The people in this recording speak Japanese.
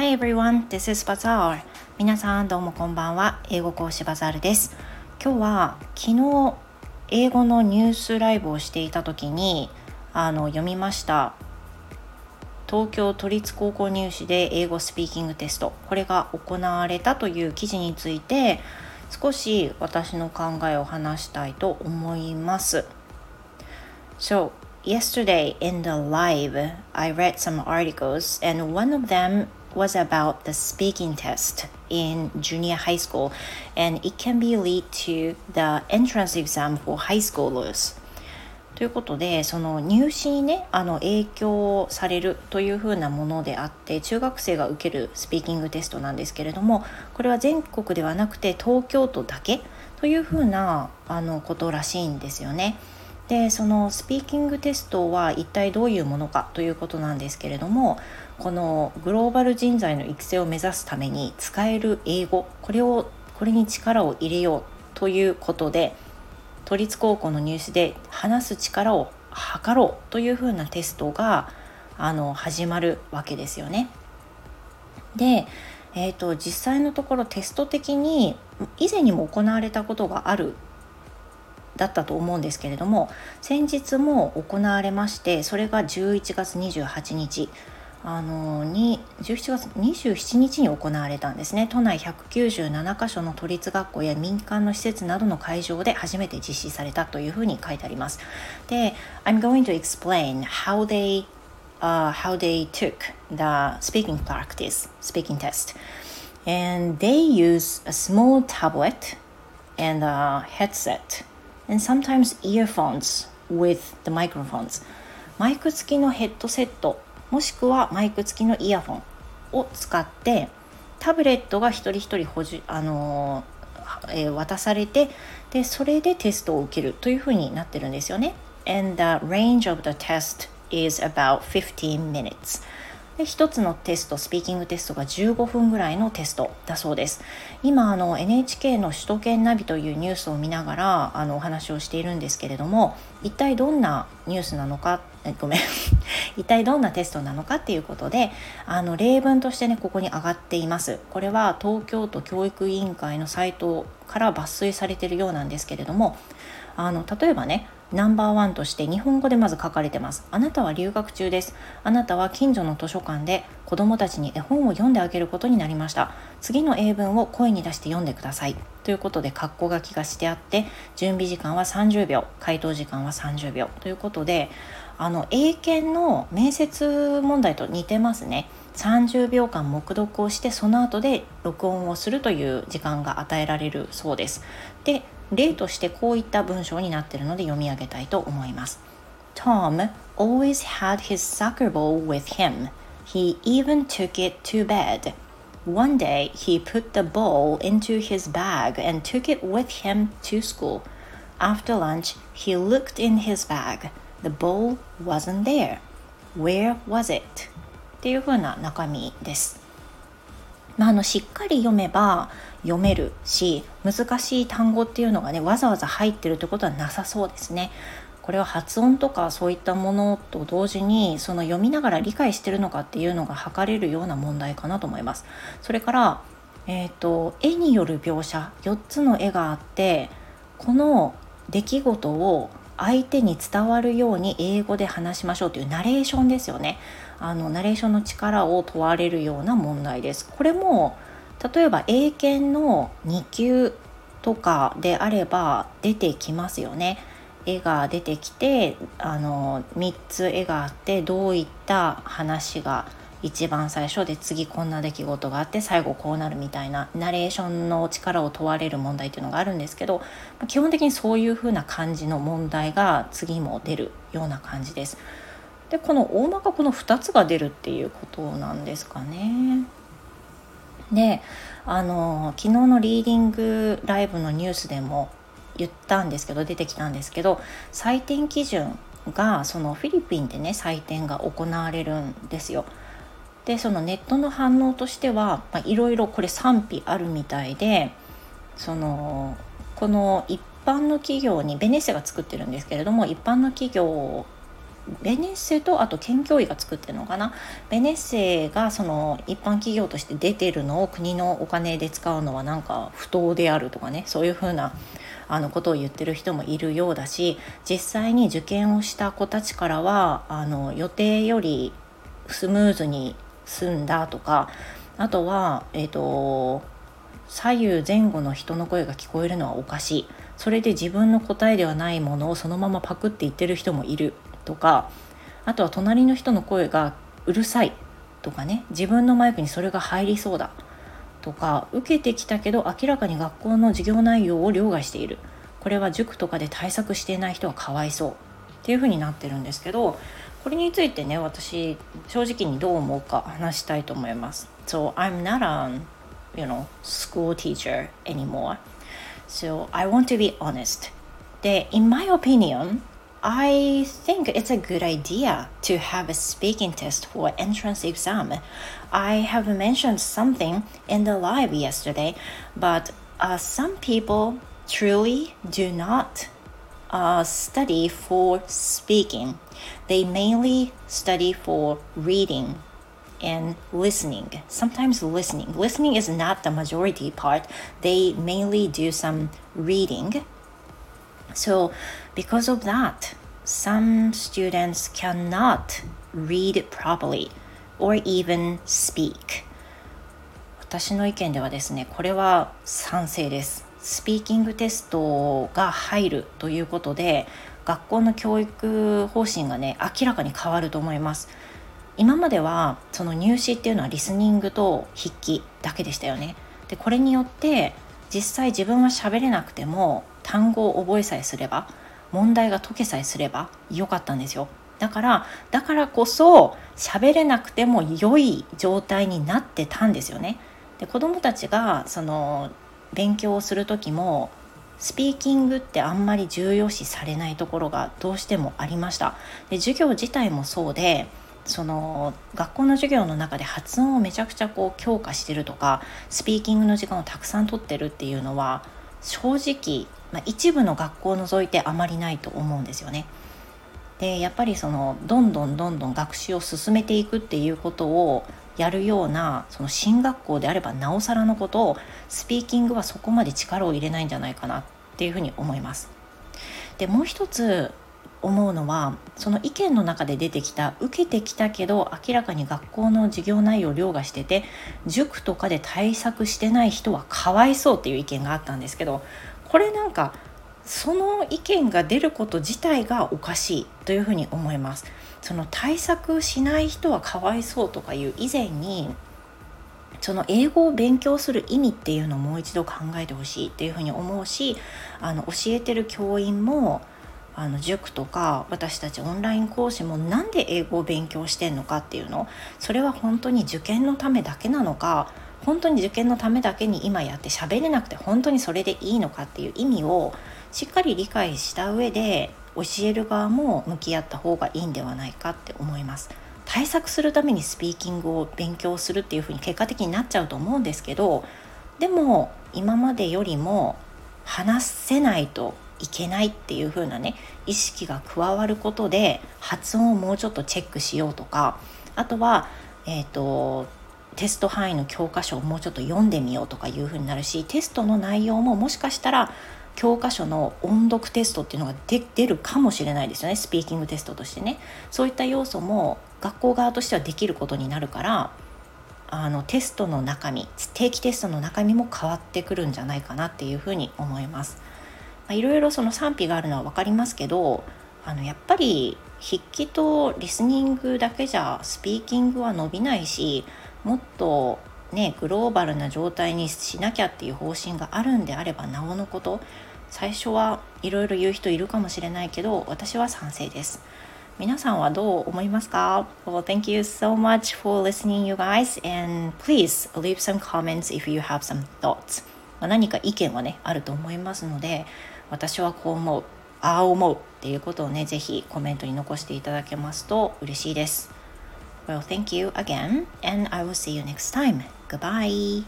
Hi everyone, this is Bazaar. 皆さんどうもこんばんは。英語講師バザールです。今日は昨日英語のニュースライブをしていた時にあの読みました東京都立高校入試で英語スピーキングテストこれが行われたという記事について少し私の考えを話したいと思います。So, yesterday in the live, I read some articles, and one of them was about the speaking test in junior high school, and it can be lead to the entrance exam for high schoolers. ということでその入試にねあの影響されるというふうなものであって中学生が受けるスピーキングテストなんですけれどもこれは全国ではなくて東京都だけというふうなあのことらしいんですよね。でそのスピーキングテストは一体どういうものかということなんですけれどもこのグローバル人材の育成を目指すために使える英語これをこれに力を入れようということで都立高校の入試で話す力を測ろうというふうなテストがあの始まるわけですよね。で、えーと、実際のところテスト的に以前にも行われたことがあるだったと思うんですけれども先日も行われましてそれが11月28日あのに17月27日に行われたんですね都内197カ所の都立学校や民間の施設などの会場で初めて実施されたというふうに書いてありますで I'm going to explain how they uh, how they took the speaking practice speaking test and they use a small tablet and a headset and sometimes earphones with the microphones マイク付きのヘッドセットもしくはマイク付きのイヤホンを使ってタブレットが一人一人補充、あのえー、渡されてでそれでテストを受けるというふうになってるんですよね。And the range of the test is about 15 minutes. で1つのテストスピーキングテストが15分ぐらいのテストだそうです今あの NHK の首都圏ナビというニュースを見ながらあのお話をしているんですけれども一体どんなニュースなのかごめん 一体どんなテストなのかっていうことであの例文としてねここに上がっていますこれは東京都教育委員会のサイトから抜粋されているようなんですけれどもあの例えばねナンバーワンとして日本語でまず書かれてます。あなたは留学中です。あなたは近所の図書館で子供たちに絵本を読んであげることになりました。次の英文を声に出して読んでください。ということで、括弧書きがしてあって、準備時間は30秒、回答時間は30秒ということで、あの、英検の面接問題と似てますね。30秒間黙読をしてその後で録音をするという時間が与えられるそうです。で例としてこういった文章になっているので読み上げたいと思います。Tom always had his soccer ball with him. He even took it to bed. One day he put the ball into his bag and took it with him to school. After lunch, he looked in his bag. The ball wasn't there. Where was it? っていう風な中身です。まあ、あのしっかり読めば読めるし難しい単語っていうのがねわざわざ入ってるってことはなさそうですね。これは発音とかそういったものと同時にその読みながら理解してるのかっていうのが測れるような問題かなと思います。それから、えーと、絵による描写4つの絵があってこの出来事を相手に伝わるように英語で話しましょうというナレーションですよね。あのナレーションの力を問われるような問題です。これも例えば英検の2級とかであれば出てきますよね。絵が出てきてあの3つ絵があってどういった話が一番最初で次こんな出来事があって最後こうなるみたいなナレーションの力を問われる問題っていうのがあるんですけど基本的にそういう風な感じの問題が次も出るような感じです。でこの大まかこの2つが出るっていうことなんですかね。であの昨日のリーディングライブのニュースでも言ったんですけど出てきたんですけど採点基準がそのフィリピンでね採点が行われるんですよ。でそのネットの反応としてはいろいろこれ賛否あるみたいでそのこの一般の企業にベネッセが作ってるんですけれども一般の企業ベネッセとあと県教委が作ってるのかな？ベネッセがその一般企業として出てるのを国のお金で使うのはなんか不当であるとかねそういうふうなあのことを言ってる人もいるようだし実際に受験をした子たちからはあの予定よりスムーズに済んだとかあとは、えーと、左右前後の人の声が聞こえるのはおかしい。それで自分の答えではないものをそのままパクって言ってる人もいるとかあとは隣の人の声がうるさいとかね。自分のマイクにそれが入りそうだとか受けてきたけど明らかに学校の授業内容を凌駕している。これは塾とかで対策していない人はかわいそうっていう風になってるんですけどこれについてね私正直にどう思うか話したいと思います。So I'm not a you know school teacher anymore. So I want to be honest. で in my opinion I think it's a good idea to have a speaking test for entrance exam. I have mentioned something in the live yesterday, but uh, some people truly do not uh, study for speaking. They mainly study for reading and listening. Sometimes listening. Listening is not the majority part. They mainly do some reading. So, because of that, some students cannot read properly or even speak. 私の意見ではですね、これは賛成です。 スピーキングテストが入るということで学校の教育方針がね明らかに変わると思います。今まではその入試っていうのはリスニングと筆記だけでしたよね。でこれによって実際自分は喋れなくても単語を覚えさえすれば問題が解けさえすればよかったんですよ。だからだからこそ喋れなくても良い状態になってたんですよね。で子どもたちがその勉強をする時もスピーキングってあんまり重要視されないところがどうしてもありましたで授業自体もそうでその学校の授業の中で発音をめちゃくちゃこう強化してるとかスピーキングの時間をたくさんとってるっていうのは正直、まあ、一部の学校を除いてあまりないと思うんですよね。でやっぱりそのどんどんどんどん学習を進めていくっていうことをやるようなその進学校であればなおさらのことをスピーキングはそこまで力を入れないんじゃないかなっていうふうに思います。でもう一つ思うのはその意見の中で出てきた受けてきたけど明らかに学校の授業内容を凌駕してて塾とかで対策してない人はかわいそうっていう意見があったんですけどこれなんかその意見が出ること自体がおかしいというふうに思います。その対策しない人はかわいそうとかいう以前にその英語を勉強する意味っていうのをもう一度考えてほしいっていうふうに思うしあの教えてる教員もあの塾とか私たちオンライン講師もなんで英語を勉強してんのかっていうのそれは本当に受験のためだけなのか本当に受験のためだけに今やって喋れなくて本当にそれでいいのかっていう意味をしっかり理解した上で教える側も向き合った方がいいんではないかって思います。対策するためにスピーキングを勉強するっていうふうに結果的になっちゃうと思うんですけどでも今までよりも話せないといけないっていう風なね意識が加わることで発音をもうちょっとチェックしようとかあとはえっ、ー、とテスト範囲の教科書をもうちょっと読んでみようとかいう風になるしテストの内容ももしかしたら教科書の音読テストっていうのが出るかもしれないですよねスピーキングテストとしてねそういった要素も学校側としてはできることになるからあのテストの中身定期テストの中身も変わってくるんじゃないかなっていうふうに思います。まあ、いろいろその賛否があるのは分かりますけどあのやっぱり筆記とリスニングだけじゃスピーキングは伸びないしもっとねグローバルな状態にしなきゃっていう方針があるんであればなおのこと最初はいろいろ言う人いるかもしれないけど私は賛成です皆さんはどう思いますか？Well, thank you so much for listening, you guys, and please leave some comments if you have some thoughts. 何か意見はね、あると思いますので、私はこう思う、ああ思うっていうことをね、ぜひコメントに残していただけますと嬉しいです。Well, thank you again, and I will see you next time. Goodbye.